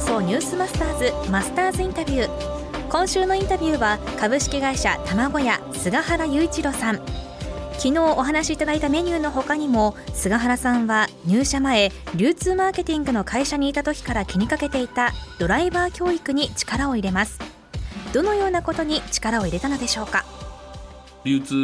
送ニュースマスターズマスターズインタビュー。今週のインタビューは株式会社卵屋菅原雄一郎さん。昨日お話しいただいたメニューの他にも菅原さんは入社前流通マーケティングの会社にいた時から気にかけていたドライバー教育に力を入れます。どのようなことに力を入れたのでしょうか？流通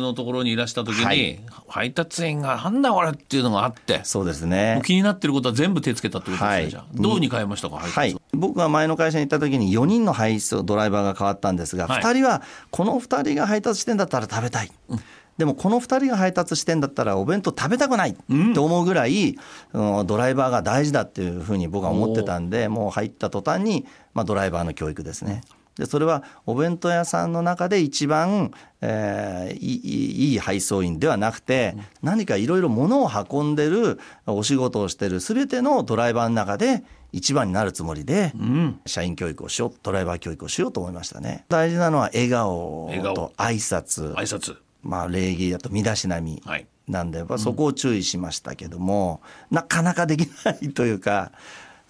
のところにいらした時に、はい、配達員がなんだこれっていうのがあってそうですね。気になってることは全部手つけたってことですね、はい、じゃあ。どうに変えましたかは？い、僕が前の会社に行った時に4人の配送ドライバーが変わったんですが、はい、2人はこの2人が配達してんだったら食べたい、うん。でもこの2人が配達してんだったらお弁当食べたくないって思うぐらい、うん、ドライバーが大事だっていうふうに僕は思ってたんでもう入った途端に、まあ、ドライバーの教育ですね。でそれはお弁当屋さんの中で一番、えー、いい配送員ではなくて、何かいろいろ物を運んでるお仕事をしてる全てのドライバーの中で一番になるつもりで、うん、社員教育をしようドライバー教育をしようと思いましたね。大事なのは笑顔と挨拶。挨拶。まあ礼儀だと身だしなみなんで、はい、そこを注意しましたけども、うん、なかなかできないというか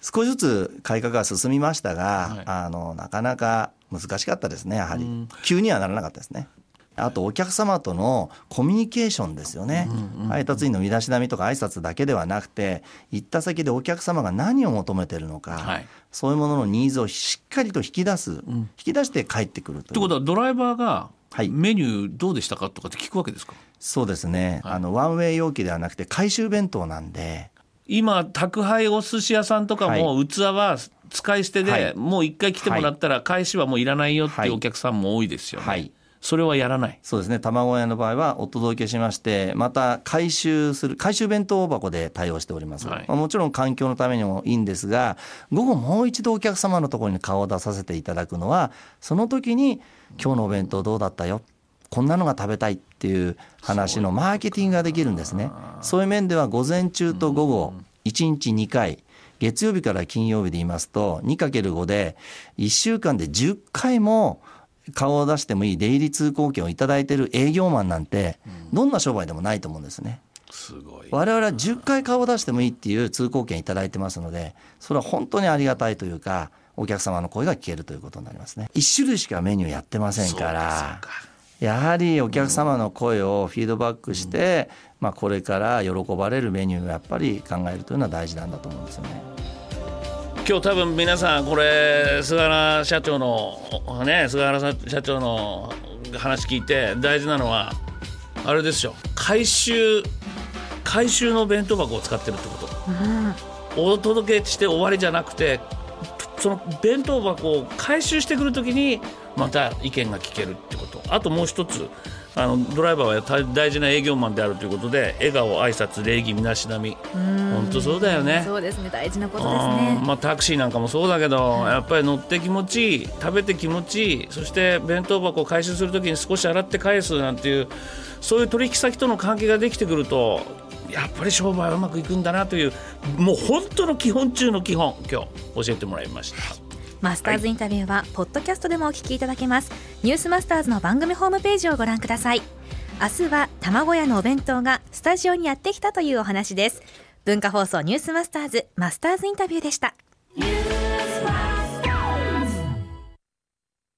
少しずつ改革が進みましたが、はい、あのなかなか難しかったですねやはり、うん、急にはならなかったですね。あとお客様とのコミュニケーションですよね、配達員の身だしなみとか挨拶だけではなくて行った先でお客様が何を求めてるのか、はい、そういうもののニーズをしっかりと引き出す、うん、引き出して帰ってくるという。ということはドライバーがメニューどうでしたかとかって聞くわけですか？そうですね、はい、あのワンウェイ容器ではなくて回収弁当なんで今宅配お寿司屋さんとかも器は使い捨てで、はい、もう一回来てもらったら返しはもういらないよっていうお客さんも多いですよね。はい。それはやらない。そうですね。卵屋の場合はお届けしましてまた回収する回収弁当箱で対応しております、はい、まあ、もちろん環境のためにもいいんですが午後もう一度お客様のところに顔を出させていただくのはその時に今日のお弁当どうだったよこんなのが食べたいっていう話のマーケティングができるんですね。そういう面では午前中と午後1日2回月曜日から金曜日で言いますと 2×5 で1週間で10回も顔を出してもいい出入り通行券を頂いてる営業マンなんてどんな商売でもないと思うんですね。すごい。我々は10回顔を出してもいいっていう通行券頂いてますのでそれは本当にありがたいというかお客様の声が聞けるということになりますね。1種類しかメニューやってませんから。やはりお客様の声をフィードバックして、まあ、これから喜ばれるメニューをやっぱり考えるというのは大事なんだと思うんですよね。今日多分皆さんこれ菅原社長のね菅原社長の話聞いて大事なのはあれですよ。回収回収の弁当箱を使ってるってこと、うん、お届けして終わりじゃなくてその弁当箱を回収してくるときにまた意見が聞けるってこと。あともう一つあのドライバーは大事な営業マンであるということで笑顔挨拶礼儀身だしなみ。本当そうだよね。そうですね大事なことですね。まあタクシーなんかもそうだけど、やっぱり乗って気持ちいい食べて気持ちいいそして弁当箱を回収するときに少し洗って返すなんていうそういう取引先との関係ができてくるとやっぱり商売はうまくいくんだなというもう本当の基本中の基本今日教えてもらいました。マスターズインタビューは、ポッドキャストでもお聞きいただけます。ニュースマスターズの番組ホームページをご覧ください。明日は卵屋のお弁当がスタジオにやってきたというお話です。文化放送ニュースマスターズマスターズインタビューでした。